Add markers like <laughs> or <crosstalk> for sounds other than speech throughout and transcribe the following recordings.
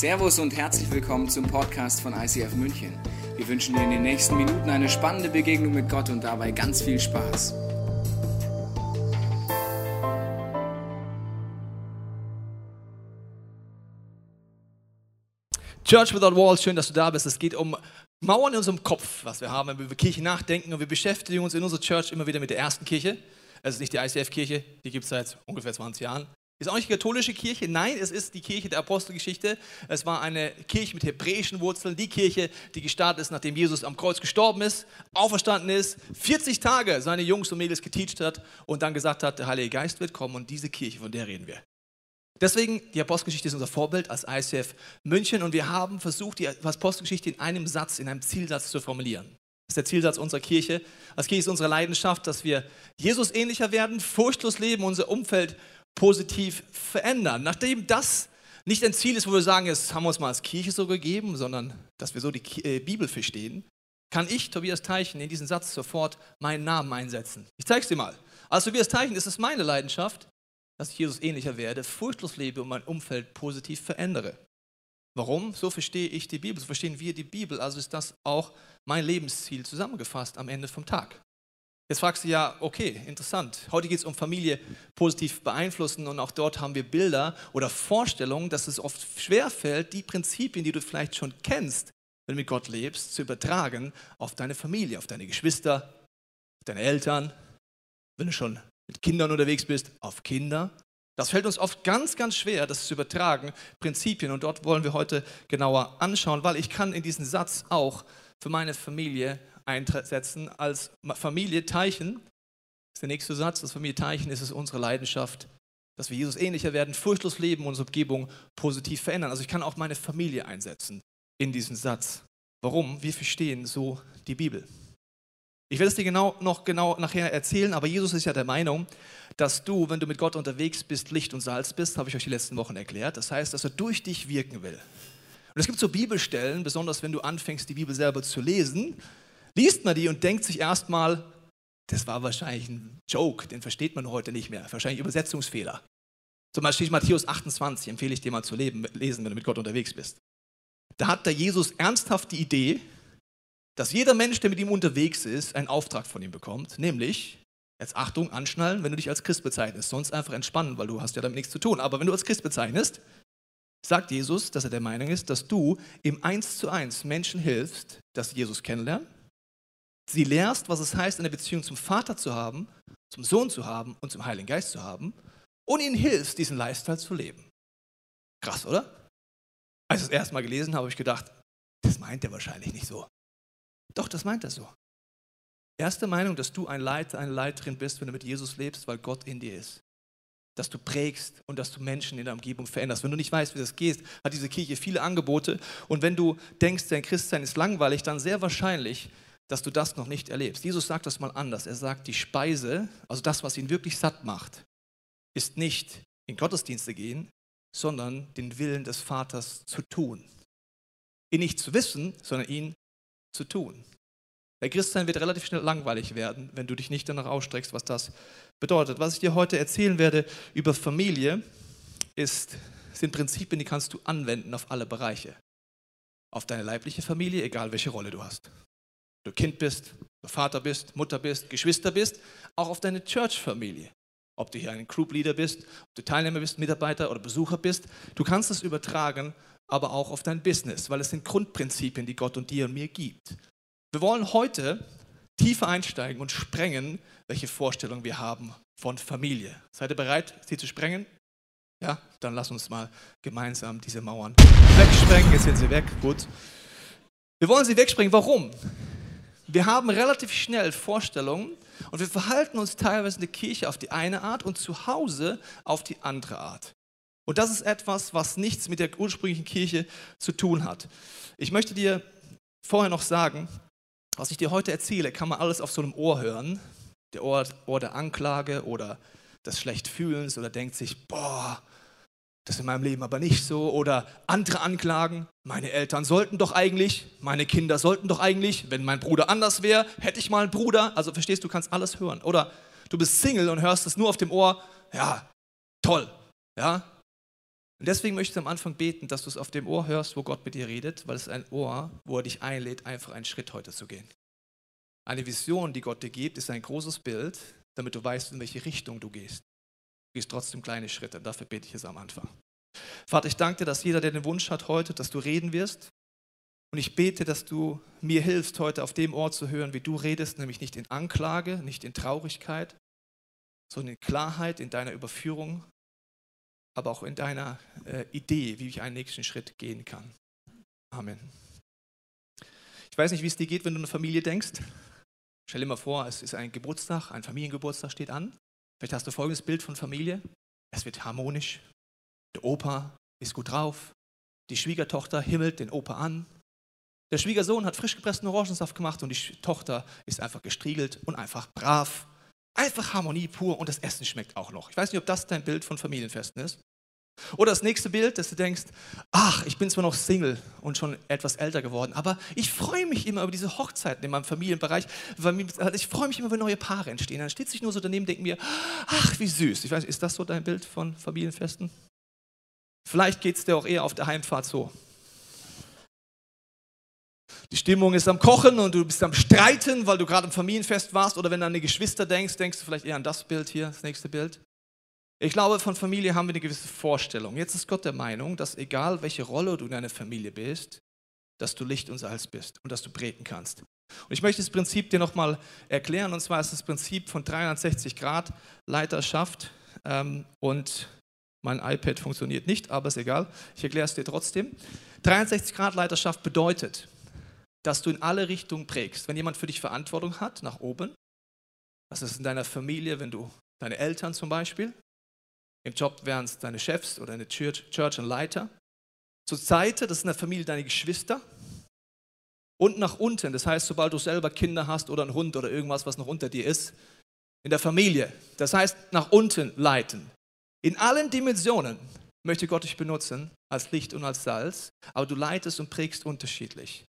Servus und herzlich willkommen zum Podcast von ICF München. Wir wünschen dir in den nächsten Minuten eine spannende Begegnung mit Gott und dabei ganz viel Spaß. Church Without Walls, schön, dass du da bist. Es geht um Mauern in unserem Kopf, was wir haben, wenn wir über Kirche nachdenken. Und wir beschäftigen uns in unserer Church immer wieder mit der ersten Kirche. Es ist nicht die ICF-Kirche, die gibt es seit ungefähr 20 Jahren. Ist auch nicht die katholische Kirche, nein, es ist die Kirche der Apostelgeschichte. Es war eine Kirche mit hebräischen Wurzeln, die Kirche, die gestartet ist, nachdem Jesus am Kreuz gestorben ist, auferstanden ist, 40 Tage seine Jungs und Mädels geteacht hat und dann gesagt hat, der Heilige Geist wird kommen und diese Kirche, von der reden wir. Deswegen, die Apostelgeschichte ist unser Vorbild als ICF München und wir haben versucht, die Apostelgeschichte in einem Satz, in einem Zielsatz zu formulieren. Das ist der Zielsatz unserer Kirche. Als Kirche ist unsere Leidenschaft, dass wir Jesus ähnlicher werden, furchtlos leben, unser Umfeld positiv verändern. Nachdem das nicht ein Ziel ist, wo wir sagen, jetzt haben wir uns mal als Kirche so gegeben, sondern dass wir so die äh, Bibel verstehen, kann ich, Tobias Teichen, in diesen Satz sofort meinen Namen einsetzen. Ich zeige es dir mal. Als Tobias Teichen ist es meine Leidenschaft, dass ich Jesus ähnlicher werde, furchtlos lebe und mein Umfeld positiv verändere. Warum? So verstehe ich die Bibel, so verstehen wir die Bibel, also ist das auch mein Lebensziel zusammengefasst am Ende vom Tag. Jetzt fragst du ja, okay, interessant. Heute geht es um Familie positiv beeinflussen und auch dort haben wir Bilder oder Vorstellungen, dass es oft schwerfällt, die Prinzipien, die du vielleicht schon kennst, wenn du mit Gott lebst, zu übertragen auf deine Familie, auf deine Geschwister, auf deine Eltern, wenn du schon mit Kindern unterwegs bist, auf Kinder. Das fällt uns oft ganz, ganz schwer, das zu übertragen, Prinzipien. Und dort wollen wir heute genauer anschauen, weil ich kann in diesen Satz auch für meine Familie einsetzen als Familie Teichen. Das ist der nächste Satz. Als Familie Teichen ist es unsere Leidenschaft, dass wir Jesus ähnlicher werden, furchtlos leben, unsere Umgebung positiv verändern. Also ich kann auch meine Familie einsetzen in diesen Satz. Warum? Wir verstehen so die Bibel. Ich werde es dir genau, noch genau nachher erzählen, aber Jesus ist ja der Meinung, dass du, wenn du mit Gott unterwegs bist, Licht und Salz bist, habe ich euch die letzten Wochen erklärt. Das heißt, dass er durch dich wirken will. Und es gibt so Bibelstellen, besonders wenn du anfängst, die Bibel selber zu lesen, liest man die und denkt sich erstmal, das war wahrscheinlich ein Joke, den versteht man heute nicht mehr, wahrscheinlich Übersetzungsfehler. Zum Beispiel Matthäus 28, empfehle ich dir mal zu leben, lesen, wenn du mit Gott unterwegs bist. Da hat der Jesus ernsthaft die Idee, dass jeder Mensch, der mit ihm unterwegs ist, einen Auftrag von ihm bekommt, nämlich, jetzt Achtung, anschnallen, wenn du dich als Christ bezeichnest, sonst einfach entspannen, weil du hast ja damit nichts zu tun. Aber wenn du als Christ bezeichnest, sagt Jesus, dass er der Meinung ist, dass du im Eins zu eins Menschen hilfst, dass sie Jesus kennenlernen, sie lehrst, was es heißt, eine Beziehung zum Vater zu haben, zum Sohn zu haben und zum Heiligen Geist zu haben und ihnen hilfst, diesen Lifestyle zu leben. Krass, oder? Als ich das erste Mal gelesen habe, habe ich gedacht, das meint er wahrscheinlich nicht so. Doch, das meint er so. Erste Meinung, dass du ein Leiter, eine Leiterin bist, wenn du mit Jesus lebst, weil Gott in dir ist. Dass du prägst und dass du Menschen in der Umgebung veränderst. Wenn du nicht weißt, wie das geht, hat diese Kirche viele Angebote. Und wenn du denkst, dein Christsein ist langweilig, dann sehr wahrscheinlich, dass du das noch nicht erlebst. Jesus sagt das mal anders. Er sagt, die Speise, also das, was ihn wirklich satt macht, ist nicht in Gottesdienste gehen, sondern den Willen des Vaters zu tun. Ihn nicht zu wissen, sondern ihn zu tun. Der Christsein wird relativ schnell langweilig werden, wenn du dich nicht danach ausstreckst, was das bedeutet. Was ich dir heute erzählen werde über Familie, ist, sind Prinzipien, die kannst du anwenden auf alle Bereiche. Auf deine leibliche Familie, egal welche Rolle du hast du Kind bist, du Vater bist, Mutter bist, Geschwister bist, auch auf deine Church-Familie. Ob du hier ein Group-Leader bist, ob du Teilnehmer bist, Mitarbeiter oder Besucher bist, du kannst es übertragen, aber auch auf dein Business, weil es sind Grundprinzipien, die Gott und dir und mir gibt. Wir wollen heute tiefer einsteigen und sprengen, welche Vorstellung wir haben von Familie. Seid ihr bereit, sie zu sprengen? Ja, dann lass uns mal gemeinsam diese Mauern wegsprengen. Jetzt sind sie weg, gut. Wir wollen sie wegsprengen. Warum? Wir haben relativ schnell Vorstellungen und wir verhalten uns teilweise in der Kirche auf die eine Art und zu Hause auf die andere Art. Und das ist etwas, was nichts mit der ursprünglichen Kirche zu tun hat. Ich möchte dir vorher noch sagen, was ich dir heute erzähle, kann man alles auf so einem Ohr hören. Der Ohr, Ohr der Anklage oder des Schlechtfühlens oder denkt sich, boah, das ist in meinem Leben aber nicht so. Oder andere anklagen, meine Eltern sollten doch eigentlich, meine Kinder sollten doch eigentlich, wenn mein Bruder anders wäre, hätte ich mal einen Bruder. Also verstehst du, kannst alles hören. Oder du bist Single und hörst es nur auf dem Ohr, ja, toll, ja. Und deswegen möchte ich am Anfang beten, dass du es auf dem Ohr hörst, wo Gott mit dir redet, weil es ist ein Ohr, wo er dich einlädt, einfach einen Schritt heute zu gehen. Eine Vision, die Gott dir gibt, ist ein großes Bild, damit du weißt, in welche Richtung du gehst. Gehst trotzdem kleine Schritte. Dafür bete ich es am Anfang. Vater, ich danke dir, dass jeder, der den Wunsch hat heute, dass du reden wirst. Und ich bete, dass du mir hilfst, heute auf dem Ort zu hören, wie du redest, nämlich nicht in Anklage, nicht in Traurigkeit, sondern in Klarheit, in deiner Überführung aber auch in deiner äh, Idee, wie ich einen nächsten Schritt gehen kann. Amen. Ich weiß nicht, wie es dir geht, wenn du eine Familie denkst. Stell dir mal vor, es ist ein Geburtstag, ein Familiengeburtstag steht an. Vielleicht hast du folgendes Bild von Familie. Es wird harmonisch. Der Opa ist gut drauf. Die Schwiegertochter himmelt den Opa an. Der Schwiegersohn hat frisch gepressten Orangensaft gemacht und die Tochter ist einfach gestriegelt und einfach brav. Einfach Harmonie pur und das Essen schmeckt auch noch. Ich weiß nicht, ob das dein Bild von Familienfesten ist. Oder das nächste Bild, dass du denkst, ach, ich bin zwar noch Single und schon etwas älter geworden, aber ich freue mich immer über diese Hochzeiten in meinem Familienbereich. Ich freue mich immer, wenn neue Paare entstehen. Dann steht sich nur so daneben, denkt mir, ach, wie süß. Ich weiß, ist das so dein Bild von Familienfesten? Vielleicht geht es dir auch eher auf der Heimfahrt so. Die Stimmung ist am Kochen und du bist am Streiten, weil du gerade im Familienfest warst. Oder wenn du an die Geschwister denkst, denkst du vielleicht eher an das Bild hier, das nächste Bild. Ich glaube, von Familie haben wir eine gewisse Vorstellung. Jetzt ist Gott der Meinung, dass egal welche Rolle du in deiner Familie bist, dass du Licht und Salz bist und dass du prägen kannst. Und ich möchte das Prinzip dir nochmal erklären. Und zwar ist das Prinzip von 360 Grad Leiterschaft. Ähm, und mein iPad funktioniert nicht, aber ist egal. Ich erkläre es dir trotzdem. 360 Grad Leiterschaft bedeutet, dass du in alle Richtungen prägst. Wenn jemand für dich Verantwortung hat, nach oben, das ist in deiner Familie, wenn du deine Eltern zum Beispiel, im Job wären es deine Chefs oder deine Church, Church und Leiter. Zur Seite, das ist in der Familie deine Geschwister. Und nach unten, das heißt, sobald du selber Kinder hast oder einen Hund oder irgendwas, was noch unter dir ist, in der Familie. Das heißt, nach unten leiten. In allen Dimensionen möchte Gott dich benutzen, als Licht und als Salz, aber du leitest und prägst unterschiedlich.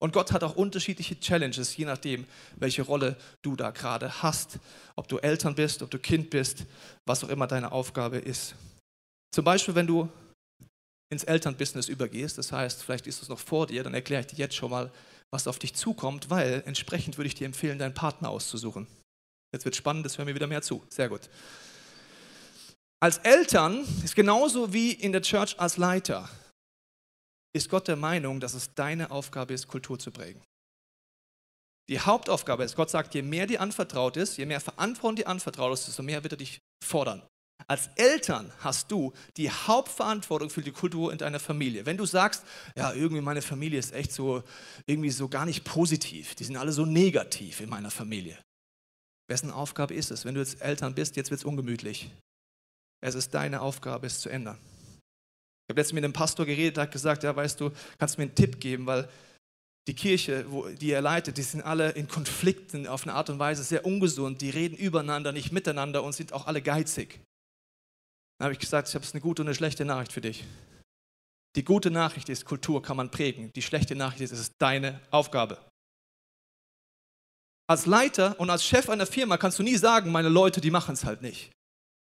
Und Gott hat auch unterschiedliche Challenges, je nachdem, welche Rolle du da gerade hast. Ob du Eltern bist, ob du Kind bist, was auch immer deine Aufgabe ist. Zum Beispiel, wenn du ins Elternbusiness übergehst, das heißt, vielleicht ist es noch vor dir, dann erkläre ich dir jetzt schon mal, was auf dich zukommt, weil entsprechend würde ich dir empfehlen, deinen Partner auszusuchen. Jetzt wird spannend, das hören wir wieder mehr zu. Sehr gut. Als Eltern ist genauso wie in der Church als Leiter ist Gott der Meinung, dass es deine Aufgabe ist, Kultur zu prägen. Die Hauptaufgabe ist, Gott sagt, je mehr dir anvertraut ist, je mehr Verantwortung dir anvertraut ist, desto mehr wird er dich fordern. Als Eltern hast du die Hauptverantwortung für die Kultur in deiner Familie. Wenn du sagst, ja, irgendwie meine Familie ist echt so, irgendwie so gar nicht positiv, die sind alle so negativ in meiner Familie. Wessen Aufgabe ist es? Wenn du jetzt Eltern bist, jetzt wird es ungemütlich. Es ist deine Aufgabe, es zu ändern. Ich habe letztens mit einem Pastor geredet, der hat gesagt, ja, weißt du, kannst du mir einen Tipp geben, weil die Kirche, wo, die er leitet, die sind alle in Konflikten auf eine Art und Weise sehr ungesund. Die reden übereinander, nicht miteinander und sind auch alle geizig. Dann habe ich gesagt, ich habe eine gute und eine schlechte Nachricht für dich. Die gute Nachricht ist, Kultur kann man prägen. Die schlechte Nachricht ist, es ist deine Aufgabe. Als Leiter und als Chef einer Firma kannst du nie sagen, meine Leute, die machen es halt nicht.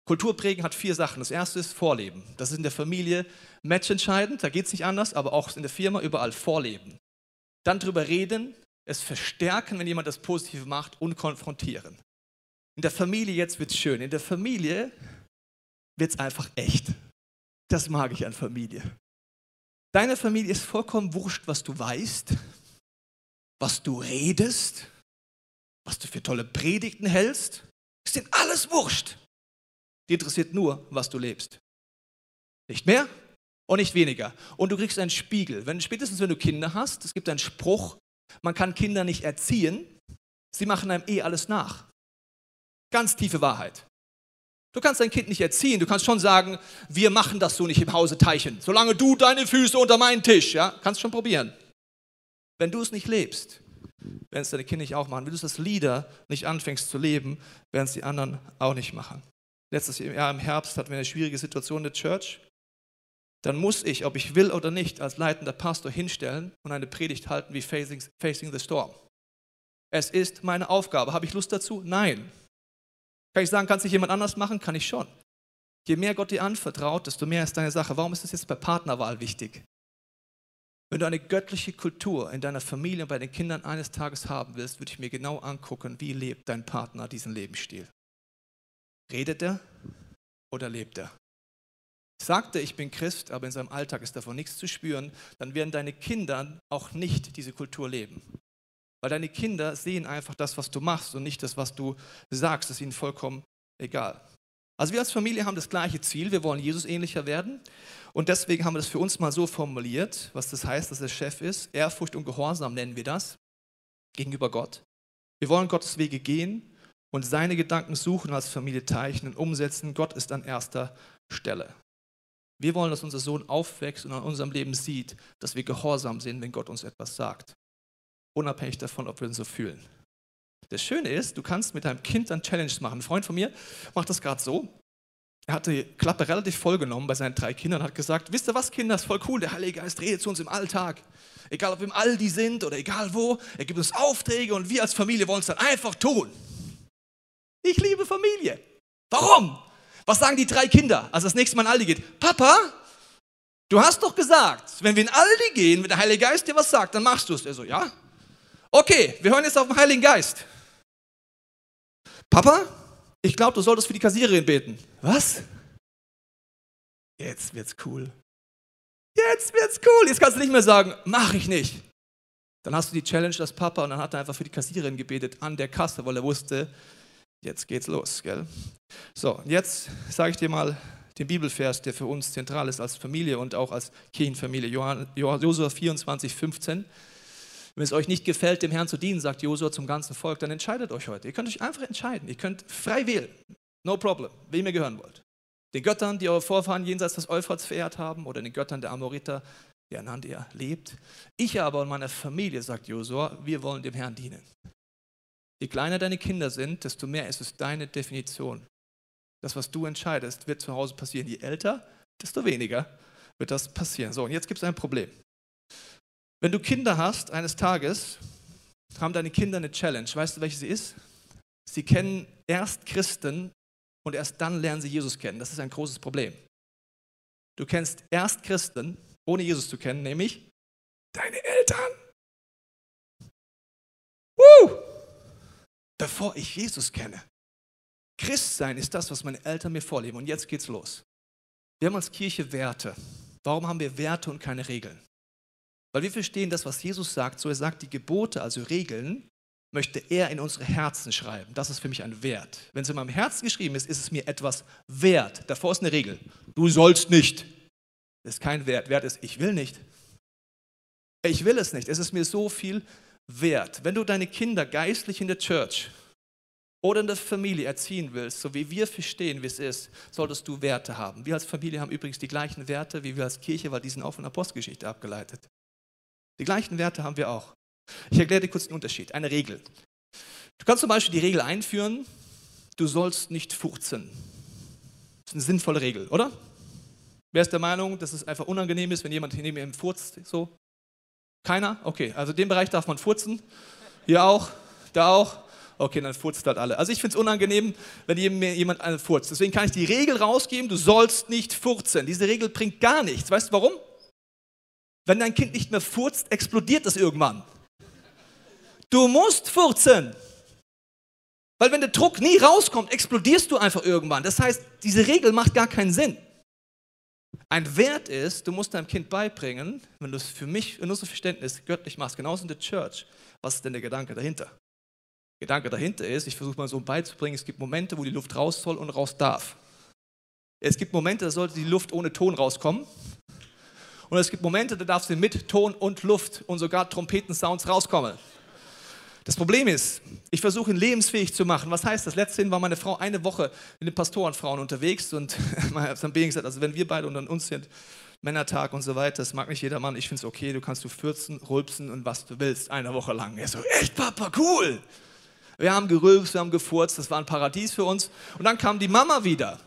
Kulturprägen hat vier Sachen. Das erste ist Vorleben. Das ist in der Familie matchentscheidend, da geht es nicht anders, aber auch in der Firma überall Vorleben. Dann drüber reden, es verstärken, wenn jemand das Positive macht und konfrontieren. In der Familie jetzt wird es schön. In der Familie wird es einfach echt. Das mag ich an Familie. Deine Familie ist vollkommen wurscht, was du weißt, was du redest, was du für tolle Predigten hältst. Es sind alles wurscht. Die interessiert nur, was du lebst. Nicht mehr und nicht weniger. Und du kriegst einen Spiegel. Wenn, spätestens wenn du Kinder hast, es gibt einen Spruch, man kann Kinder nicht erziehen, sie machen einem eh alles nach. Ganz tiefe Wahrheit. Du kannst dein Kind nicht erziehen, du kannst schon sagen, wir machen das so nicht im Hause Teichen. Solange du deine Füße unter meinen Tisch, ja, kannst schon probieren. Wenn du es nicht lebst, werden es deine Kinder nicht auch machen. Wenn du das Lieder nicht anfängst zu leben, werden es die anderen auch nicht machen letztes Jahr im Herbst hatten wir eine schwierige Situation in der Church, dann muss ich, ob ich will oder nicht, als leitender Pastor hinstellen und eine Predigt halten wie Facing, Facing the Storm. Es ist meine Aufgabe. Habe ich Lust dazu? Nein. Kann ich sagen, kann es nicht jemand anders machen? Kann ich schon. Je mehr Gott dir anvertraut, desto mehr ist deine Sache. Warum ist das jetzt bei Partnerwahl wichtig? Wenn du eine göttliche Kultur in deiner Familie und bei den Kindern eines Tages haben willst, würde ich mir genau angucken, wie lebt dein Partner diesen Lebensstil. Redet er oder lebt er? Sagt er, ich bin Christ, aber in seinem Alltag ist davon nichts zu spüren, dann werden deine Kinder auch nicht diese Kultur leben. Weil deine Kinder sehen einfach das, was du machst und nicht das, was du sagst. Das ist ihnen vollkommen egal. Also wir als Familie haben das gleiche Ziel, wir wollen Jesus ähnlicher werden und deswegen haben wir das für uns mal so formuliert, was das heißt, dass er Chef ist. Ehrfurcht und Gehorsam nennen wir das gegenüber Gott. Wir wollen Gottes Wege gehen und seine Gedanken suchen als Familie teichen und umsetzen. Gott ist an erster Stelle. Wir wollen, dass unser Sohn aufwächst und an unserem Leben sieht, dass wir gehorsam sind, wenn Gott uns etwas sagt. Unabhängig davon, ob wir uns so fühlen. Das Schöne ist, du kannst mit deinem Kind dann Challenges machen. Ein Freund von mir macht das gerade so. Er hat die Klappe relativ voll genommen bei seinen drei Kindern und hat gesagt, wisst ihr was, Kinder, ist voll cool, der Heilige Geist redet zu uns im Alltag. Egal, ob wir im Aldi sind oder egal wo, er gibt uns Aufträge und wir als Familie wollen es dann einfach tun. Ich liebe Familie. Warum? Was sagen die drei Kinder, als das nächste Mal in Aldi geht? Papa, du hast doch gesagt, wenn wir in Aldi gehen, wenn der Heilige Geist dir was sagt, dann machst du es. Er so, ja. Okay, wir hören jetzt auf den Heiligen Geist. Papa, ich glaube, du solltest für die Kassiererin beten. Was? Jetzt wird's cool. Jetzt wird's cool. Jetzt kannst du nicht mehr sagen, mach ich nicht. Dann hast du die Challenge als Papa und dann hat er einfach für die Kassiererin gebetet an der Kasse, weil er wusste, jetzt geht's los, gell? So, jetzt sage ich dir mal den Bibelvers, der für uns zentral ist als Familie und auch als Kirchenfamilie. Josua 24, 15. Wenn es euch nicht gefällt, dem Herrn zu dienen, sagt Josua zum ganzen Volk, dann entscheidet euch heute. Ihr könnt euch einfach entscheiden. Ihr könnt frei wählen. No problem, wem ihr gehören wollt. Den Göttern, die eure Vorfahren jenseits des Euphrats verehrt haben, oder den Göttern der Amoriter, deren Hand ihr lebt. Ich aber und meine Familie, sagt Josua, wir wollen dem Herrn dienen. Je kleiner deine Kinder sind, desto mehr ist es deine Definition. Das, was du entscheidest, wird zu Hause passieren. Je älter, desto weniger wird das passieren. So, und jetzt gibt es ein Problem. Wenn du Kinder hast, eines Tages haben deine Kinder eine Challenge. Weißt du, welche sie ist? Sie kennen erst Christen und erst dann lernen sie Jesus kennen. Das ist ein großes Problem. Du kennst erst Christen, ohne Jesus zu kennen, nämlich deine Eltern. Woo! Bevor ich Jesus kenne. Christsein ist das, was meine Eltern mir vorleben. Und jetzt geht's los. Wir haben als Kirche Werte. Warum haben wir Werte und keine Regeln? Weil wir verstehen das, was Jesus sagt. So er sagt, die Gebote, also Regeln, möchte er in unsere Herzen schreiben. Das ist für mich ein Wert. Wenn es in meinem Herzen geschrieben ist, ist es mir etwas wert. Davor ist eine Regel. Du sollst nicht. Das ist kein Wert. Wert ist, ich will nicht. Ich will es nicht. Es ist mir so viel wert. Wenn du deine Kinder geistlich in der Church oder in der Familie erziehen willst, so wie wir verstehen, wie es ist, solltest du Werte haben. Wir als Familie haben übrigens die gleichen Werte wie wir als Kirche, weil die sind auch von Apostelgeschichte abgeleitet. Die gleichen Werte haben wir auch. Ich erkläre dir kurz den Unterschied. Eine Regel. Du kannst zum Beispiel die Regel einführen, du sollst nicht furzen. Das ist eine sinnvolle Regel, oder? Wer ist der Meinung, dass es einfach unangenehm ist, wenn jemand neben ihm furzt? So? Keiner? Okay, also den Bereich darf man furzen. Hier auch, da auch. Okay, dann furzt halt alle. Also ich finde es unangenehm, wenn jemand einen furzt. Deswegen kann ich die Regel rausgeben, du sollst nicht furzen. Diese Regel bringt gar nichts. Weißt du warum? Wenn dein Kind nicht mehr furzt, explodiert das irgendwann. Du musst furzen. Weil wenn der Druck nie rauskommt, explodierst du einfach irgendwann. Das heißt, diese Regel macht gar keinen Sinn. Ein Wert ist, du musst deinem Kind beibringen, wenn du es für mich, in unserem Verständnis göttlich machst, genauso in der Church, was ist denn der Gedanke dahinter? Der Gedanke dahinter ist, ich versuche mal so beizubringen, es gibt Momente, wo die Luft raus soll und raus darf. Es gibt Momente, da sollte die Luft ohne Ton rauskommen. Und es gibt Momente, da darf sie mit Ton und Luft und sogar Trompetensounds rauskommen. Das Problem ist, ich versuche ihn lebensfähig zu machen. Was heißt das? Letztens war meine Frau eine Woche mit den Pastorenfrauen unterwegs und <laughs> man hat dann gesagt, also wenn wir beide unter uns sind, Männertag und so weiter, das mag nicht jeder Mann, ich finde es okay, du kannst du fürzen, rülpsen und was du willst, eine Woche lang. Er so, echt Papa, cool. Wir haben gerülpst, wir haben gefurzt, das war ein Paradies für uns. Und dann kam die Mama wieder.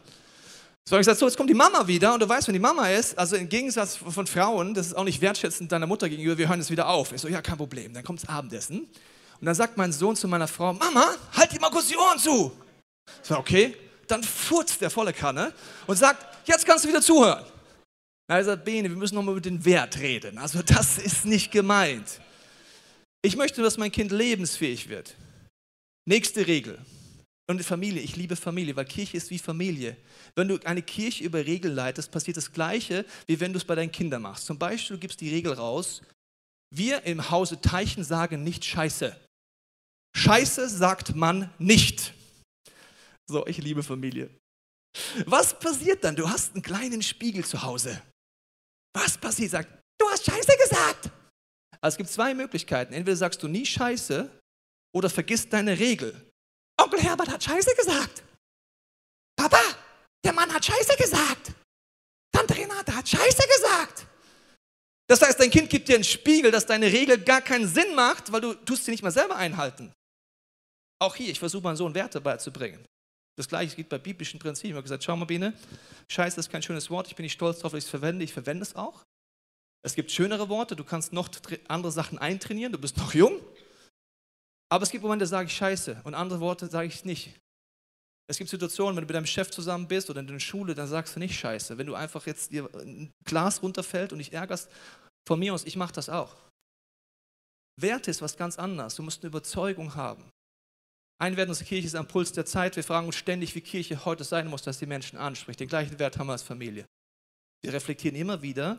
So, ich gesagt, so, jetzt kommt die Mama wieder und du weißt, wenn die Mama ist, also im Gegensatz von Frauen, das ist auch nicht wertschätzend deiner Mutter gegenüber, wir hören es wieder auf. Ich so, ja, kein Problem. Dann kommt das Abendessen und dann sagt mein Sohn zu meiner Frau, Mama, halt dir mal kurz die Ohren zu. Ich so, okay. dann furzt der volle Kanne und sagt, jetzt kannst du wieder zuhören. Er sagt, Bene, wir müssen nochmal über den Wert reden. Also das ist nicht gemeint. Ich möchte, dass mein Kind lebensfähig wird. Nächste Regel. Und Familie, ich liebe Familie, weil Kirche ist wie Familie. Wenn du eine Kirche über Regeln leitest, passiert das Gleiche, wie wenn du es bei deinen Kindern machst. Zum Beispiel, du gibst die Regel raus, wir im Hause Teichen sagen nicht Scheiße. Scheiße sagt man nicht. So, ich liebe Familie. Was passiert dann? Du hast einen kleinen Spiegel zu Hause. Was passiert? Sagt, du hast Scheiße gesagt. Also es gibt zwei Möglichkeiten. Entweder sagst du nie Scheiße oder vergisst deine Regel. Onkel Herbert hat Scheiße gesagt. Papa, der Mann hat Scheiße gesagt. Tante Renate hat Scheiße gesagt. Das heißt, dein Kind gibt dir einen Spiegel, dass deine Regel gar keinen Sinn macht, weil du tust sie nicht mal selber einhalten. Auch hier, ich versuche meinem Sohn Werte beizubringen. Das gleiche geht bei biblischen Prinzipien. Ich habe gesagt, schau mal, Biene, Scheiße ist kein schönes Wort, ich bin nicht stolz darauf, dass ich es verwende, ich verwende es auch. Es gibt schönere Worte, du kannst noch andere Sachen eintrainieren, du bist noch jung. Aber es gibt Momente, da sage ich Scheiße und andere Worte sage ich nicht. Es gibt Situationen, wenn du mit deinem Chef zusammen bist oder in der Schule, dann sagst du nicht Scheiße. Wenn du einfach jetzt dir ein Glas runterfällt und dich ärgerst, von mir aus, ich mache das auch. Werte ist was ganz anderes. Du musst eine Überzeugung haben. Ein Wert unserer Kirche ist am Puls der Zeit. Wir fragen uns ständig, wie Kirche heute sein muss, dass die Menschen anspricht. Den gleichen Wert haben wir als Familie. Wir reflektieren immer wieder,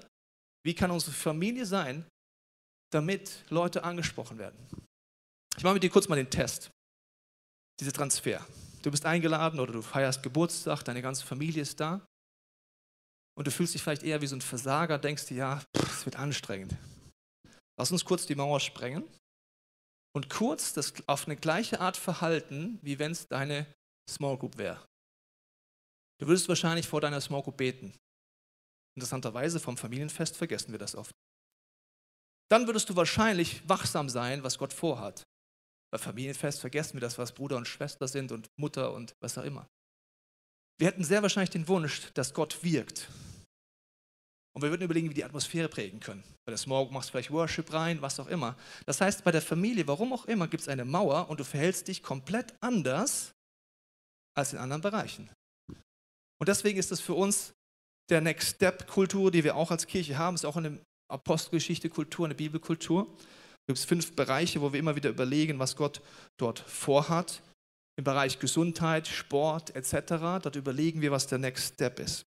wie kann unsere Familie sein, damit Leute angesprochen werden. Ich mache mit dir kurz mal den Test. Dieser Transfer. Du bist eingeladen oder du feierst Geburtstag, deine ganze Familie ist da. Und du fühlst dich vielleicht eher wie so ein Versager, denkst dir, ja, es wird anstrengend. Lass uns kurz die Mauer sprengen und kurz das auf eine gleiche Art verhalten, wie wenn es deine Small Group wäre. Du würdest wahrscheinlich vor deiner Small Group beten. Interessanterweise vom Familienfest vergessen wir das oft. Dann würdest du wahrscheinlich wachsam sein, was Gott vorhat. Bei Familienfest vergessen wir das, was Bruder und Schwester sind und Mutter und was auch immer. Wir hätten sehr wahrscheinlich den Wunsch, dass Gott wirkt. Und wir würden überlegen, wie die Atmosphäre prägen können. Bei der Small machst du vielleicht Worship rein, was auch immer. Das heißt, bei der Familie, warum auch immer, gibt es eine Mauer und du verhältst dich komplett anders als in anderen Bereichen. Und deswegen ist es für uns der Next Step Kultur, die wir auch als Kirche haben, ist auch eine Apostelgeschichte Kultur, eine Bibelkultur. Es gibt fünf Bereiche, wo wir immer wieder überlegen, was Gott dort vorhat. Im Bereich Gesundheit, Sport etc. Dort überlegen wir, was der Next Step ist.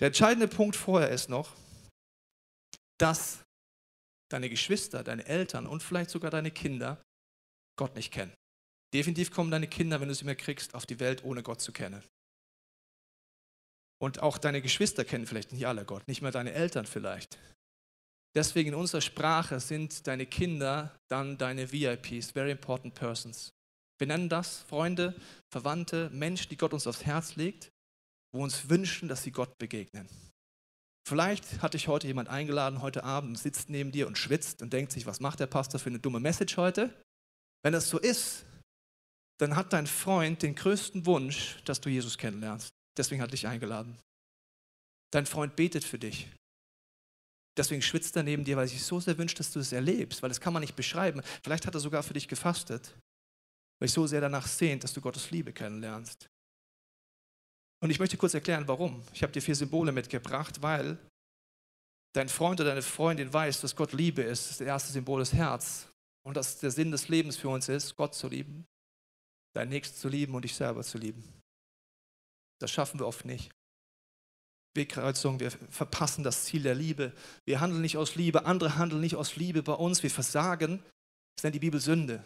Der entscheidende Punkt vorher ist noch, dass deine Geschwister, deine Eltern und vielleicht sogar deine Kinder Gott nicht kennen. Definitiv kommen deine Kinder, wenn du sie mehr kriegst, auf die Welt, ohne Gott zu kennen. Und auch deine Geschwister kennen vielleicht nicht alle Gott, nicht mehr deine Eltern vielleicht. Deswegen in unserer Sprache sind deine Kinder dann deine VIPs, Very Important Persons. Wir nennen das Freunde, Verwandte, Menschen, die Gott uns aufs Herz legt, wo uns wünschen, dass sie Gott begegnen. Vielleicht hat dich heute jemand eingeladen, heute Abend sitzt neben dir und schwitzt und denkt sich, was macht der Pastor für eine dumme Message heute? Wenn das so ist, dann hat dein Freund den größten Wunsch, dass du Jesus kennenlernst. Deswegen hat er dich eingeladen. Dein Freund betet für dich. Deswegen schwitzt er neben dir, weil er sich so sehr wünscht, dass du es erlebst, weil das kann man nicht beschreiben. Vielleicht hat er sogar für dich gefastet, weil ich so sehr danach sehnt, dass du Gottes Liebe kennenlernst. Und ich möchte kurz erklären, warum. Ich habe dir vier Symbole mitgebracht, weil dein Freund oder deine Freundin weiß, dass Gott Liebe ist. Das, das erste Symbol ist Herz. Und dass der Sinn des Lebens für uns ist, Gott zu lieben, deinen Nächsten zu lieben und dich selber zu lieben. Das schaffen wir oft nicht. Wegkreuzung, wir verpassen das Ziel der Liebe. Wir handeln nicht aus Liebe, andere handeln nicht aus Liebe bei uns, wir versagen. Das nennt die Bibel Sünde.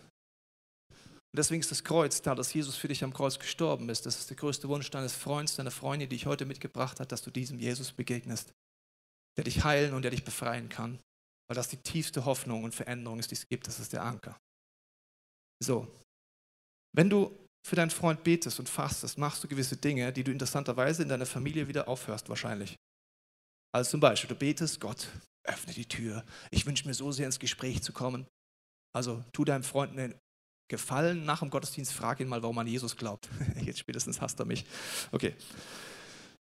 Und deswegen ist das Kreuz da, dass Jesus für dich am Kreuz gestorben ist. Das ist der größte Wunsch deines Freundes, deiner Freundin, die ich heute mitgebracht hat, dass du diesem Jesus begegnest, der dich heilen und der dich befreien kann. Weil das die tiefste Hoffnung und Veränderung ist, die es gibt. Das ist der Anker. So. Wenn du für deinen Freund betest und fastest, machst du gewisse Dinge, die du interessanterweise in deiner Familie wieder aufhörst wahrscheinlich. Also zum Beispiel, du betest, Gott, öffne die Tür. Ich wünsche mir so sehr ins Gespräch zu kommen. Also tu deinem Freund einen Gefallen nach dem Gottesdienst, frag ihn mal, warum er an Jesus glaubt. <laughs> Jetzt spätestens hasst er mich. Okay.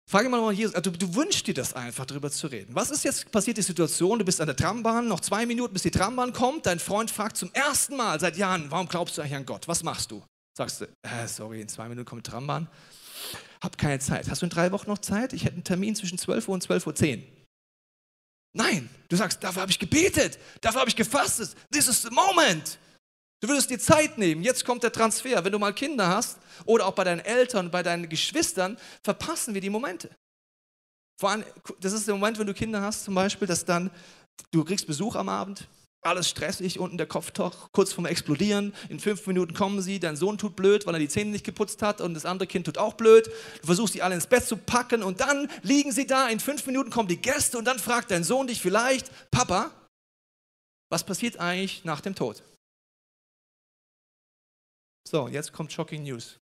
Frag ihn mal, warum Jesus, also du wünschst dir das einfach, darüber zu reden. Was ist jetzt passiert, die Situation, du bist an der Trambahn, noch zwei Minuten, bis die Trambahn kommt, dein Freund fragt zum ersten Mal seit Jahren, warum glaubst du eigentlich an Gott? Was machst du? Sagst du, äh, sorry, in zwei Minuten kommt die Trambahn. hab keine Zeit. Hast du in drei Wochen noch Zeit? Ich hätte einen Termin zwischen 12 Uhr und 12.10 Uhr. Nein, du sagst, dafür habe ich gebetet, dafür habe ich gefastet. This is the moment. Du würdest dir Zeit nehmen. Jetzt kommt der Transfer. Wenn du mal Kinder hast oder auch bei deinen Eltern, bei deinen Geschwistern, verpassen wir die Momente. Vor allem, das ist der Moment, wenn du Kinder hast, zum Beispiel, dass dann du kriegst Besuch am Abend, alles stressig, unten der Kopf kurz vorm Explodieren. In fünf Minuten kommen sie, dein Sohn tut blöd, weil er die Zähne nicht geputzt hat und das andere Kind tut auch blöd. Du versuchst die alle ins Bett zu packen und dann liegen sie da. In fünf Minuten kommen die Gäste und dann fragt dein Sohn dich vielleicht, Papa, was passiert eigentlich nach dem Tod? So, jetzt kommt Shocking News.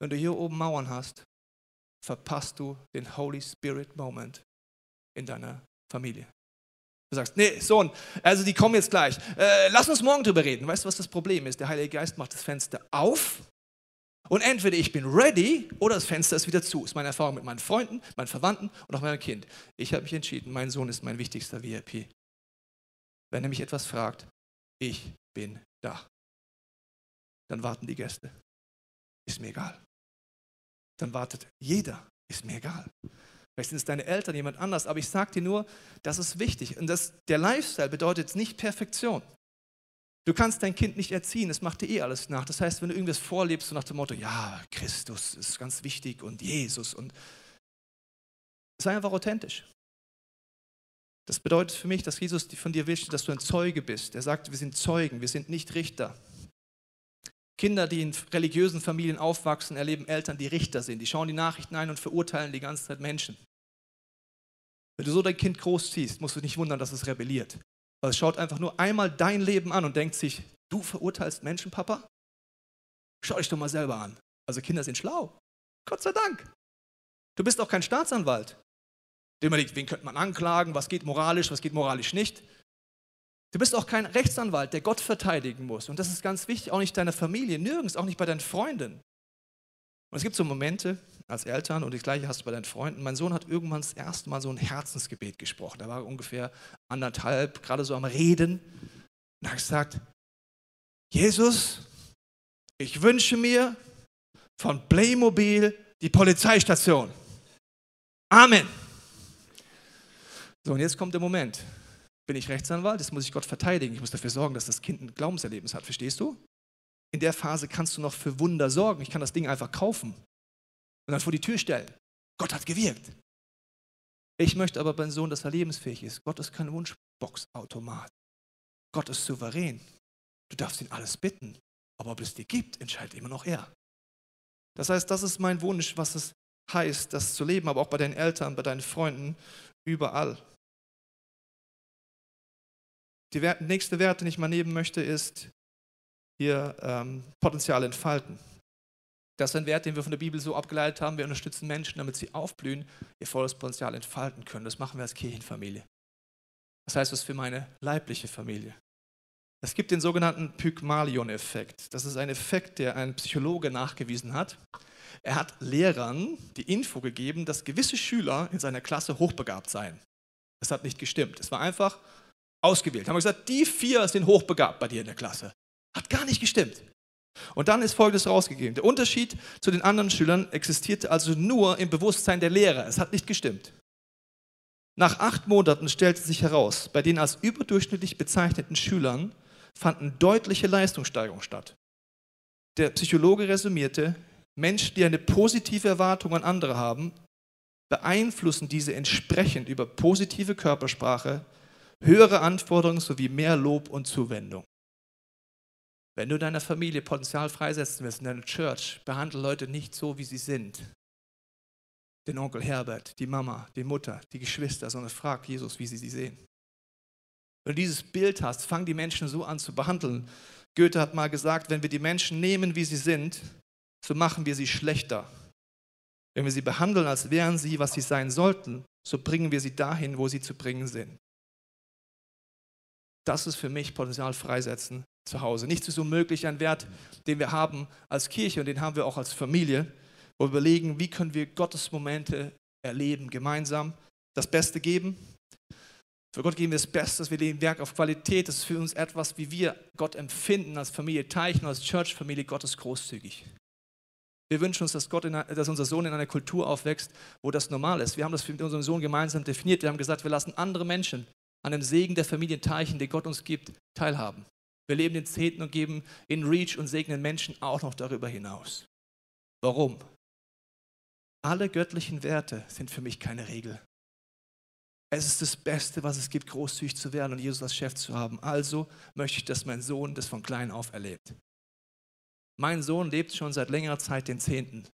Wenn du hier oben Mauern hast, verpasst du den Holy Spirit Moment in deiner Familie. Du sagst, nee, Sohn, also die kommen jetzt gleich. Äh, lass uns morgen drüber reden. Weißt du, was das Problem ist? Der Heilige Geist macht das Fenster auf und entweder ich bin ready oder das Fenster ist wieder zu. Ist meine Erfahrung mit meinen Freunden, meinen Verwandten und auch meinem Kind. Ich habe mich entschieden, mein Sohn ist mein wichtigster VIP. Wenn er mich etwas fragt, ich bin da dann warten die Gäste. Ist mir egal. Dann wartet jeder. Ist mir egal. Vielleicht sind es deine Eltern, jemand anders, aber ich sage dir nur, das ist wichtig. Und das, der Lifestyle bedeutet nicht Perfektion. Du kannst dein Kind nicht erziehen, es macht dir eh alles nach. Das heißt, wenn du irgendwas vorlebst, so nach dem Motto, ja, Christus ist ganz wichtig und Jesus und sei einfach authentisch. Das bedeutet für mich, dass Jesus von dir will, dass du ein Zeuge bist. Er sagt, wir sind Zeugen, wir sind nicht Richter. Kinder, die in religiösen Familien aufwachsen, erleben Eltern, die Richter sind. Die schauen die Nachrichten ein und verurteilen die ganze Zeit Menschen. Wenn du so dein Kind großziehst, musst du dich nicht wundern, dass es rebelliert. Weil es schaut einfach nur einmal dein Leben an und denkt sich, du verurteilst Menschen, Papa? Schau dich doch mal selber an. Also Kinder sind schlau. Gott sei Dank. Du bist auch kein Staatsanwalt. Der überlegt, wen könnte man anklagen, was geht moralisch, was geht moralisch nicht. Du bist auch kein Rechtsanwalt, der Gott verteidigen muss. Und das ist ganz wichtig, auch nicht deiner Familie, nirgends, auch nicht bei deinen Freunden. Und es gibt so Momente als Eltern, und das gleiche hast du bei deinen Freunden. Mein Sohn hat irgendwann das erste Mal so ein Herzensgebet gesprochen. Da war ungefähr anderthalb, gerade so am Reden. Und er hat gesagt, Jesus, ich wünsche mir von Playmobil die Polizeistation. Amen. So, und jetzt kommt der Moment bin ich Rechtsanwalt, jetzt muss ich Gott verteidigen. Ich muss dafür sorgen, dass das Kind ein Glaubenserlebnis hat. Verstehst du? In der Phase kannst du noch für Wunder sorgen. Ich kann das Ding einfach kaufen und dann vor die Tür stellen. Gott hat gewirkt. Ich möchte aber beim Sohn, dass er lebensfähig ist. Gott ist kein Wunschboxautomat. Gott ist souverän. Du darfst ihn alles bitten. Aber ob es dir gibt, entscheidet immer noch er. Das heißt, das ist mein Wunsch, was es heißt, das zu leben, aber auch bei deinen Eltern, bei deinen Freunden, überall. Die nächste Wert, den ich mal nehmen möchte, ist hier ähm, Potenzial entfalten. Das ist ein Wert, den wir von der Bibel so abgeleitet haben. Wir unterstützen Menschen, damit sie aufblühen, ihr volles Potenzial entfalten können. Das machen wir als Kirchenfamilie. Das heißt das für meine leibliche Familie. Es gibt den sogenannten Pygmalion-Effekt. Das ist ein Effekt, der ein Psychologe nachgewiesen hat. Er hat Lehrern die Info gegeben, dass gewisse Schüler in seiner Klasse hochbegabt seien. Das hat nicht gestimmt. Es war einfach ausgewählt. Haben wir gesagt, die vier sind hochbegabt bei dir in der Klasse. Hat gar nicht gestimmt. Und dann ist Folgendes rausgegeben. Der Unterschied zu den anderen Schülern existierte also nur im Bewusstsein der Lehrer. Es hat nicht gestimmt. Nach acht Monaten stellte sich heraus, bei den als überdurchschnittlich bezeichneten Schülern fanden deutliche Leistungssteigerungen statt. Der Psychologe resümierte, Menschen, die eine positive Erwartung an andere haben, beeinflussen diese entsprechend über positive Körpersprache, höhere Anforderungen sowie mehr Lob und Zuwendung. Wenn du deiner Familie Potenzial freisetzen willst in deiner Church, behandle Leute nicht so, wie sie sind. Den Onkel Herbert, die Mama, die Mutter, die Geschwister, sondern frag Jesus, wie sie sie sehen. Wenn du dieses Bild hast, fang die Menschen so an zu behandeln. Goethe hat mal gesagt, wenn wir die Menschen nehmen, wie sie sind, so machen wir sie schlechter. Wenn wir sie behandeln, als wären sie, was sie sein sollten, so bringen wir sie dahin, wo sie zu bringen sind. Das ist für mich Potenzial freisetzen zu Hause. Nichts ist unmöglich, ein Wert, den wir haben als Kirche und den haben wir auch als Familie, wo wir überlegen, wie können wir Gottes Momente erleben, gemeinsam das Beste geben. Für Gott geben wir das Beste, wir legen Werk auf Qualität. Das ist für uns etwas, wie wir Gott empfinden als Familie Teichen, als Church-Familie Gottes großzügig. Wir wünschen uns, dass, Gott in, dass unser Sohn in einer Kultur aufwächst, wo das normal ist. Wir haben das mit unserem Sohn gemeinsam definiert. Wir haben gesagt, wir lassen andere Menschen an dem Segen der Familienteichen, den Gott uns gibt, teilhaben. Wir leben den Zehnten und geben in Reach und segnen Menschen auch noch darüber hinaus. Warum? Alle göttlichen Werte sind für mich keine Regel. Es ist das Beste, was es gibt, großzügig zu werden und Jesus als Chef zu haben. Also möchte ich, dass mein Sohn das von klein auf erlebt. Mein Sohn lebt schon seit längerer Zeit den Zehnten.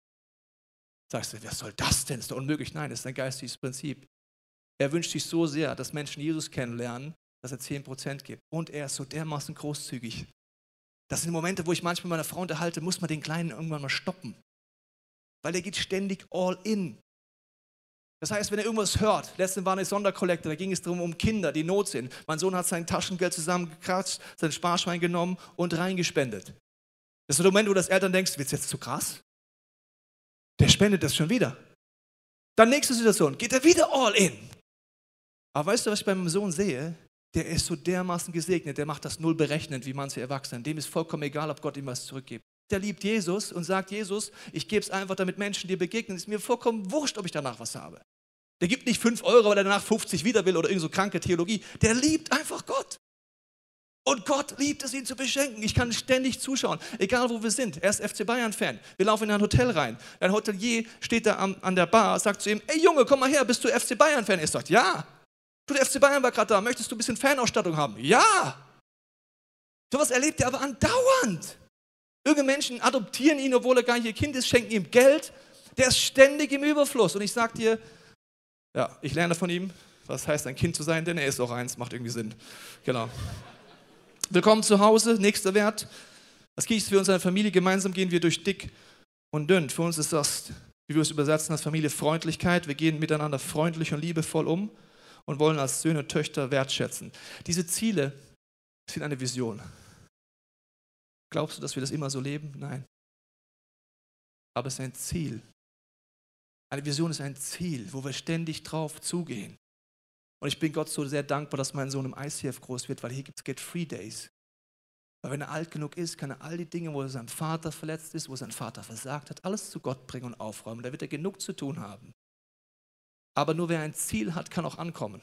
Sagst du, was soll das denn? Ist doch unmöglich. Nein, das ist ein geistiges Prinzip. Er wünscht sich so sehr, dass Menschen Jesus kennenlernen, dass er 10% gibt. Und er ist so dermaßen großzügig. Das sind Momente, wo ich manchmal meiner Frau unterhalte, muss man den Kleinen irgendwann mal stoppen. Weil er geht ständig all in. Das heißt, wenn er irgendwas hört, letztens war eine Sonderkollekte, da ging es darum, um Kinder, die Not sind. Mein Sohn hat sein Taschengeld zusammengekratzt, sein Sparschwein genommen und reingespendet. Das ist der Moment, wo das Eltern denkst, wird es jetzt zu krass? Der spendet das schon wieder. Dann nächste Situation, geht er wieder all in. Aber weißt du, was ich bei meinem Sohn sehe? Der ist so dermaßen gesegnet, der macht das null berechnend wie manche Erwachsene. Dem ist vollkommen egal, ob Gott ihm was zurückgibt. Der liebt Jesus und sagt, Jesus, ich gebe es einfach, damit Menschen dir begegnen. Es ist mir vollkommen wurscht, ob ich danach was habe. Der gibt nicht 5 Euro, weil er danach 50 wieder will oder irgend so kranke Theologie. Der liebt einfach Gott. Und Gott liebt es, ihn zu beschenken. Ich kann ständig zuschauen, egal wo wir sind. Er ist FC Bayern-Fan. Wir laufen in ein Hotel rein. Ein Hotelier steht da an, an der Bar, sagt zu ihm: Ey Junge, komm mal her, bist du FC Bayern-Fan? Er sagt: Ja. Du, der FC Bayern war gerade da. Möchtest du ein bisschen Fanausstattung haben? Ja. Sowas erlebt er aber andauernd. Irgende Menschen adoptieren ihn, obwohl er gar nicht ihr Kind ist, schenken ihm Geld. Der ist ständig im Überfluss. Und ich sag dir, ja, ich lerne von ihm, was heißt ein Kind zu sein, denn er ist auch eins, macht irgendwie Sinn. Genau. Willkommen zu Hause, nächster Wert. Was gibt es für unsere Familie? Gemeinsam gehen wir durch dick und dünn. Für uns ist das, wie wir es übersetzen, als Familie Freundlichkeit. Wir gehen miteinander freundlich und liebevoll um und wollen als Söhne und Töchter wertschätzen. Diese Ziele sind eine Vision. Glaubst du, dass wir das immer so leben? Nein. Aber es ist ein Ziel. Eine Vision ist ein Ziel, wo wir ständig drauf zugehen. Und ich bin Gott so sehr dankbar, dass mein Sohn im ICF groß wird, weil hier gibt es Get-Free Days. Weil wenn er alt genug ist, kann er all die Dinge, wo er sein Vater verletzt ist, wo sein Vater versagt hat, alles zu Gott bringen und aufräumen. Da wird er genug zu tun haben. Aber nur wer ein Ziel hat, kann auch ankommen.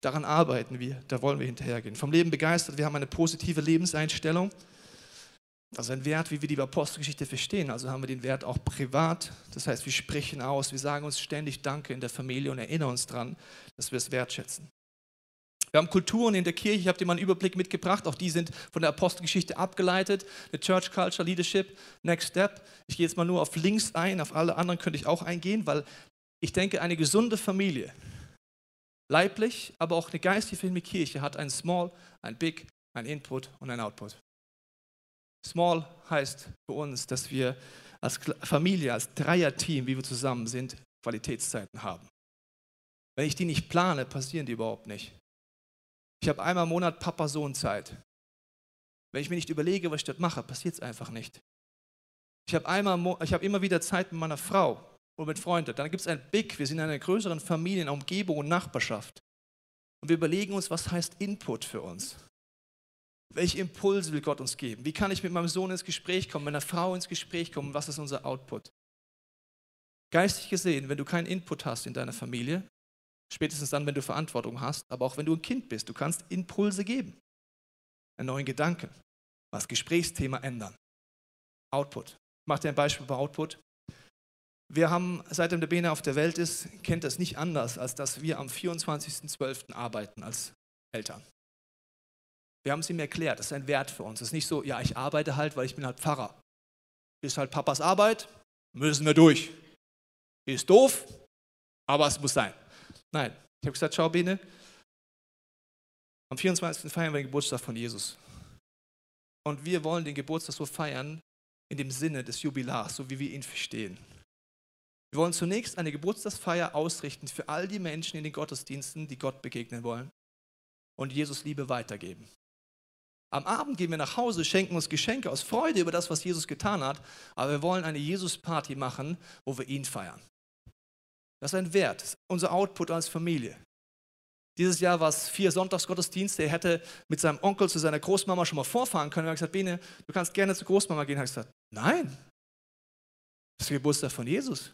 Daran arbeiten wir, da wollen wir hinterhergehen. Vom Leben begeistert, wir haben eine positive Lebenseinstellung. Das ist ein Wert, wie wir die Apostelgeschichte verstehen. Also haben wir den Wert auch privat. Das heißt, wir sprechen aus, wir sagen uns ständig Danke in der Familie und erinnern uns daran, dass wir es wertschätzen. Wir haben Kulturen in der Kirche, ich habe dir mal einen Überblick mitgebracht, auch die sind von der Apostelgeschichte abgeleitet. Eine Church Culture Leadership, Next Step. Ich gehe jetzt mal nur auf Links ein, auf alle anderen könnte ich auch eingehen, weil ich denke, eine gesunde Familie, leiblich, aber auch eine geistige Kirche hat ein Small, ein Big, ein Input und ein Output. Small heißt für uns, dass wir als Familie, als Dreierteam, wie wir zusammen sind, Qualitätszeiten haben. Wenn ich die nicht plane, passieren die überhaupt nicht. Ich habe einmal im Monat Papa-Sohn-Zeit. Wenn ich mir nicht überlege, was ich dort mache, passiert es einfach nicht. Ich habe hab immer wieder Zeit mit meiner Frau oder mit Freunden. Dann gibt es ein Big, wir sind in einer größeren Familie, in Umgebung und Nachbarschaft. Und wir überlegen uns, was heißt Input für uns? Welche Impulse will Gott uns geben? Wie kann ich mit meinem Sohn ins Gespräch kommen, mit meiner Frau ins Gespräch kommen? Was ist unser Output? Geistig gesehen, wenn du keinen Input hast in deiner Familie, spätestens dann, wenn du Verantwortung hast, aber auch wenn du ein Kind bist, du kannst Impulse geben, einen neuen Gedanken, was Gesprächsthema ändern. Output. Ich mache dir ein Beispiel bei Output. Wir haben, seitdem der Bene auf der Welt ist, kennt das nicht anders, als dass wir am 24.12. arbeiten als Eltern. Wir haben es ihm erklärt, das ist ein Wert für uns. Es ist nicht so, ja, ich arbeite halt, weil ich bin halt Pfarrer. Ist halt Papas Arbeit, müssen wir durch. Ist doof, aber es muss sein. Nein, ich habe gesagt, schau Bene, am 24. feiern wir den Geburtstag von Jesus. Und wir wollen den Geburtstag so feiern in dem Sinne des Jubilars, so wie wir ihn verstehen. Wir wollen zunächst eine Geburtstagsfeier ausrichten für all die Menschen in den Gottesdiensten, die Gott begegnen wollen und Jesus Liebe weitergeben. Am Abend gehen wir nach Hause, schenken uns Geschenke aus Freude über das, was Jesus getan hat, aber wir wollen eine Jesus-Party machen, wo wir ihn feiern. Das ist ein Wert, ist unser Output als Familie. Dieses Jahr war es vier Sonntagsgottesdienste. Er hätte mit seinem Onkel zu seiner Großmama schon mal vorfahren können. Er hat gesagt, Bene, du kannst gerne zur Großmama gehen. Er hat gesagt, nein, Das ist der Geburtstag von Jesus.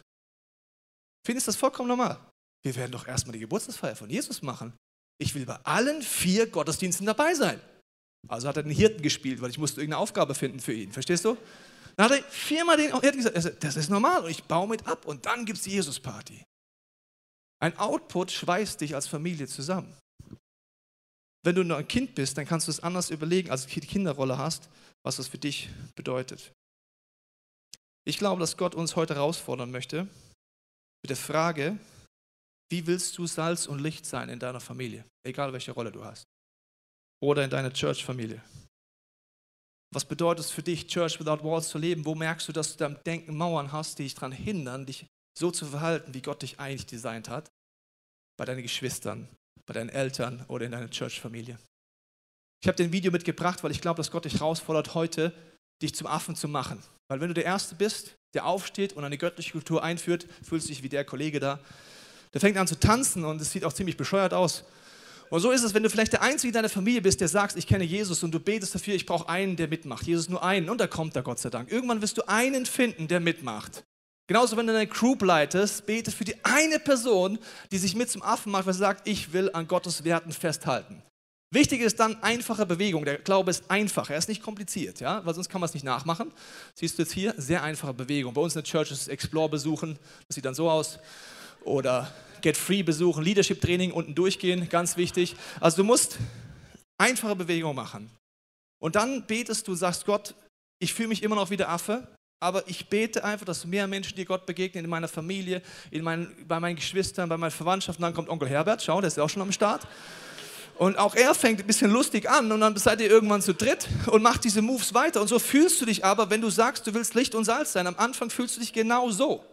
Findest du das vollkommen normal? Wir werden doch erstmal die Geburtstagsfeier von Jesus machen. Ich will bei allen vier Gottesdiensten dabei sein. Also hat er den Hirten gespielt, weil ich musste irgendeine Aufgabe finden für ihn. Verstehst du? Dann hat er viermal den Hirten gesagt, das ist normal und ich baue mit ab und dann gibt es die Jesus-Party. Ein Output schweißt dich als Familie zusammen. Wenn du nur ein Kind bist, dann kannst du es anders überlegen, als du die Kinderrolle hast, was das für dich bedeutet. Ich glaube, dass Gott uns heute herausfordern möchte mit der Frage, wie willst du Salz und Licht sein in deiner Familie, egal welche Rolle du hast, oder in deiner Church-Familie. Was bedeutet es für dich, Church Without Walls zu leben? Wo merkst du, dass du deinem Denken Mauern hast, die dich daran hindern, dich so zu verhalten, wie Gott dich eigentlich designt hat? Bei deinen Geschwistern, bei deinen Eltern oder in deiner Church-Familie. Ich habe den Video mitgebracht, weil ich glaube, dass Gott dich herausfordert, heute dich zum Affen zu machen. Weil wenn du der Erste bist, der aufsteht und eine göttliche Kultur einführt, fühlst du dich wie der Kollege da. Der fängt an zu tanzen und es sieht auch ziemlich bescheuert aus. Und so ist es, wenn du vielleicht der Einzige in deiner Familie bist, der sagst, ich kenne Jesus und du betest dafür, ich brauche einen, der mitmacht. Jesus nur einen und da kommt er, Gott sei Dank. Irgendwann wirst du einen finden, der mitmacht. Genauso, wenn du eine Group leitest, bete für die eine Person, die sich mit zum Affen macht, weil sie sagt, ich will an Gottes Werten festhalten. Wichtig ist dann einfache Bewegung. Der Glaube ist einfach, er ist nicht kompliziert, ja? weil sonst kann man es nicht nachmachen. Siehst du jetzt hier, sehr einfache Bewegung. Bei uns in der Church ist Explore besuchen, das sieht dann so aus. Oder Get Free besuchen, Leadership Training unten durchgehen, ganz wichtig. Also du musst einfache Bewegung machen. Und dann betest du, sagst Gott, ich fühle mich immer noch wie der Affe, aber ich bete einfach, dass mehr Menschen dir Gott begegnen in meiner Familie, in meinen, bei meinen Geschwistern, bei meiner Verwandtschaft. Und dann kommt Onkel Herbert, schau, der ist ja auch schon am Start. Und auch er fängt ein bisschen lustig an und dann seid ihr irgendwann zu dritt und macht diese Moves weiter. Und so fühlst du dich aber, wenn du sagst, du willst Licht und Salz sein. Am Anfang fühlst du dich genau so.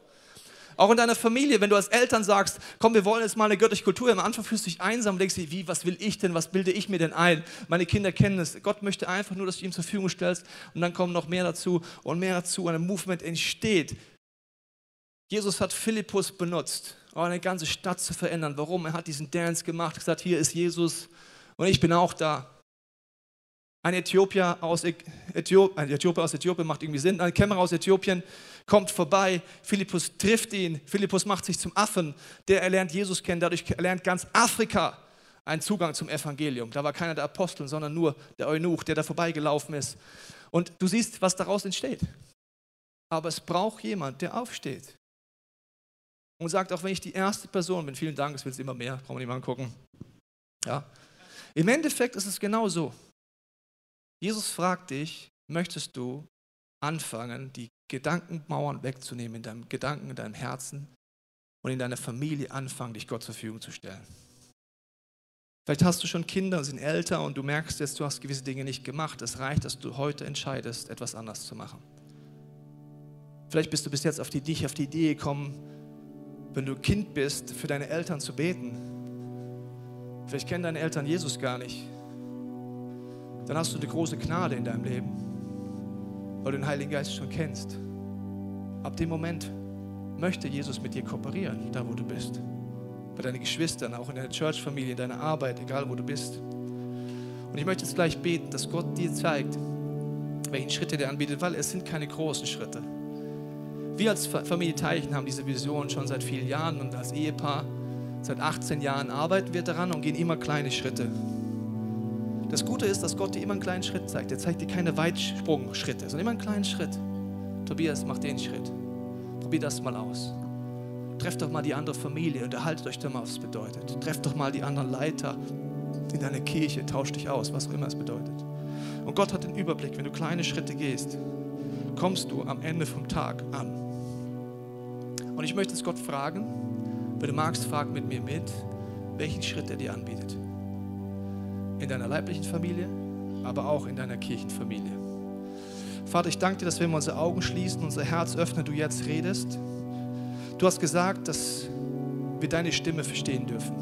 Auch in deiner Familie, wenn du als Eltern sagst, komm, wir wollen jetzt mal eine göttliche Kultur. Am Anfang fühlst du dich einsam und denkst dir, wie, was will ich denn, was bilde ich mir denn ein? Meine Kinder kennen es. Gott möchte einfach nur, dass du ihm zur Verfügung stellst und dann kommen noch mehr dazu und mehr dazu. Ein Movement entsteht. Jesus hat Philippus benutzt oh, eine ganze Stadt zu verändern. Warum? Er hat diesen Dance gemacht, gesagt, hier ist Jesus und ich bin auch da. Ein Äthiopier aus, Äthiop ein Äthiopier aus Äthiopien macht irgendwie Sinn. Ein Kämmerer aus Äthiopien kommt vorbei. Philippus trifft ihn. Philippus macht sich zum Affen. Der erlernt Jesus kennen. Dadurch erlernt ganz Afrika einen Zugang zum Evangelium. Da war keiner der Apostel, sondern nur der Eunuch, der da vorbeigelaufen ist. Und du siehst, was daraus entsteht. Aber es braucht jemand, der aufsteht und sagt, auch wenn ich die erste Person bin, vielen Dank, es wird immer mehr, brauchen wir nicht mal angucken. Ja. Im Endeffekt ist es genau so. Jesus fragt dich, möchtest du anfangen, die Gedankenmauern wegzunehmen in deinem Gedanken, in deinem Herzen und in deiner Familie anfangen, dich Gott zur Verfügung zu stellen. Vielleicht hast du schon Kinder und sind älter und du merkst jetzt, du hast gewisse Dinge nicht gemacht. Es reicht, dass du heute entscheidest, etwas anders zu machen. Vielleicht bist du bis jetzt auf die, nicht auf die Idee gekommen, wenn du Kind bist, für deine Eltern zu beten. Vielleicht kennen deine Eltern Jesus gar nicht. Dann hast du eine große Gnade in deinem Leben, weil du den Heiligen Geist schon kennst. Ab dem Moment möchte Jesus mit dir kooperieren, da wo du bist. Bei deinen Geschwistern, auch in deiner Church-Familie, in deiner Arbeit, egal wo du bist. Und ich möchte jetzt gleich beten, dass Gott dir zeigt, welchen Schritte er anbietet, weil es sind keine großen Schritte. Wir als Familie Teilchen haben diese Vision schon seit vielen Jahren und als Ehepaar seit 18 Jahren arbeiten wir daran und gehen immer kleine Schritte. Das Gute ist, dass Gott dir immer einen kleinen Schritt zeigt. Er zeigt dir keine Weitsprungschritte, sondern immer einen kleinen Schritt. Tobias, mach den Schritt. Probier das mal aus. Trefft doch mal die andere Familie und erhaltet euch doch mal, was es bedeutet. Trefft doch mal die anderen Leiter in deiner Kirche, tauscht dich aus, was auch immer es bedeutet. Und Gott hat den Überblick, wenn du kleine Schritte gehst, kommst du am Ende vom Tag an. Und ich möchte es Gott fragen, wenn du magst, frag mit mir mit, welchen Schritt er dir anbietet. In deiner leiblichen Familie, aber auch in deiner Kirchenfamilie. Vater, ich danke dir, dass wenn wir unsere Augen schließen, unser Herz öffnen, du jetzt redest. Du hast gesagt, dass wir deine Stimme verstehen dürfen.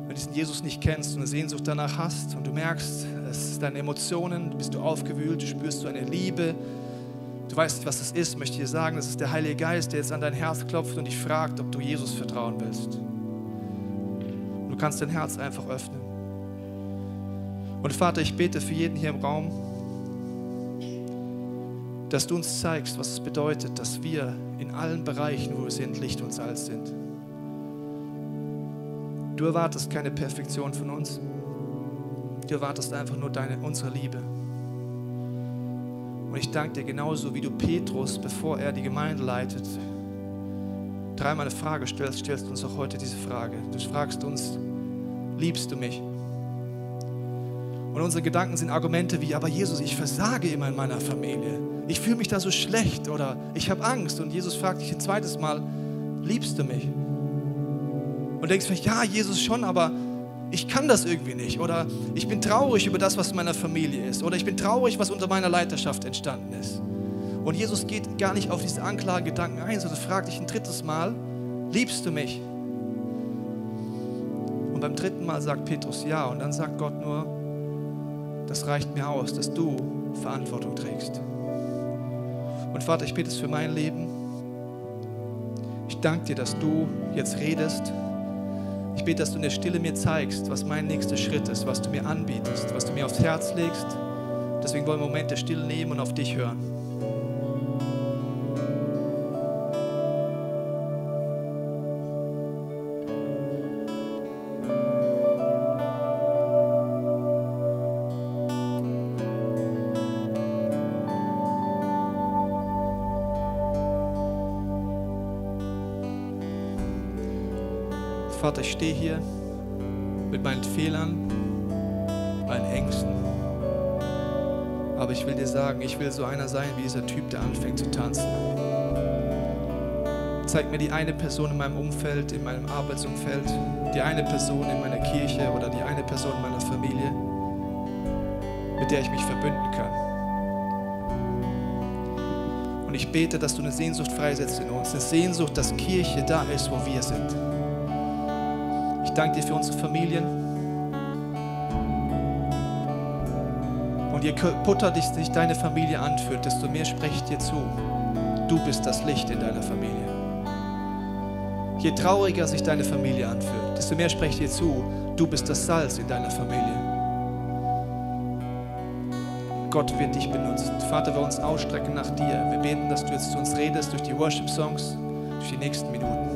Wenn du diesen Jesus nicht kennst und eine Sehnsucht danach hast und du merkst, es ist deine Emotionen, bist du aufgewühlt, du spürst du eine Liebe, du weißt nicht, was das ist, möchte ich dir sagen, das ist der Heilige Geist, der jetzt an dein Herz klopft und dich fragt, ob du Jesus vertrauen willst. Du kannst dein Herz einfach öffnen. Und Vater, ich bete für jeden hier im Raum, dass du uns zeigst, was es bedeutet, dass wir in allen Bereichen, wo wir sind, Licht und Salz sind. Du erwartest keine Perfektion von uns. Du erwartest einfach nur deine, unsere Liebe. Und ich danke dir genauso, wie du Petrus, bevor er die Gemeinde leitet, dreimal eine Frage stellst, stellst du uns auch heute diese Frage. Du fragst uns, liebst du mich? Und unsere Gedanken sind Argumente wie, aber Jesus, ich versage immer in meiner Familie. Ich fühle mich da so schlecht oder ich habe Angst. Und Jesus fragt dich ein zweites Mal, liebst du mich? Und denkst vielleicht, ja, Jesus schon, aber ich kann das irgendwie nicht. Oder ich bin traurig über das, was in meiner Familie ist. Oder ich bin traurig, was unter meiner Leiterschaft entstanden ist. Und Jesus geht gar nicht auf diese Anklagegedanken ein, sondern fragt dich ein drittes Mal, liebst du mich? Und beim dritten Mal sagt Petrus ja. Und dann sagt Gott nur, das reicht mir aus, dass du Verantwortung trägst. Und Vater, ich bete es für mein Leben. Ich danke dir, dass du jetzt redest. Ich bete, dass du in der Stille mir zeigst, was mein nächster Schritt ist, was du mir anbietest, was du mir aufs Herz legst. Deswegen wollen wir einen Moment der Stille nehmen und auf dich hören. Ich stehe hier mit meinen Fehlern, meinen Ängsten. Aber ich will dir sagen, ich will so einer sein wie dieser Typ, der anfängt zu tanzen. Zeig mir die eine Person in meinem Umfeld, in meinem Arbeitsumfeld, die eine Person in meiner Kirche oder die eine Person in meiner Familie, mit der ich mich verbünden kann. Und ich bete, dass du eine Sehnsucht freisetzt in uns, eine Sehnsucht, dass Kirche da ist, wo wir sind danke dir für unsere Familien. Und je kaputter dich, sich deine Familie anfühlt, desto mehr spricht dir zu. Du bist das Licht in deiner Familie. Je trauriger sich deine Familie anfühlt, desto mehr spricht dir zu. Du bist das Salz in deiner Familie. Gott wird dich benutzen. Vater, wir uns ausstrecken nach dir. Wir beten, dass du jetzt zu uns redest durch die Worship-Songs, durch die nächsten Minuten.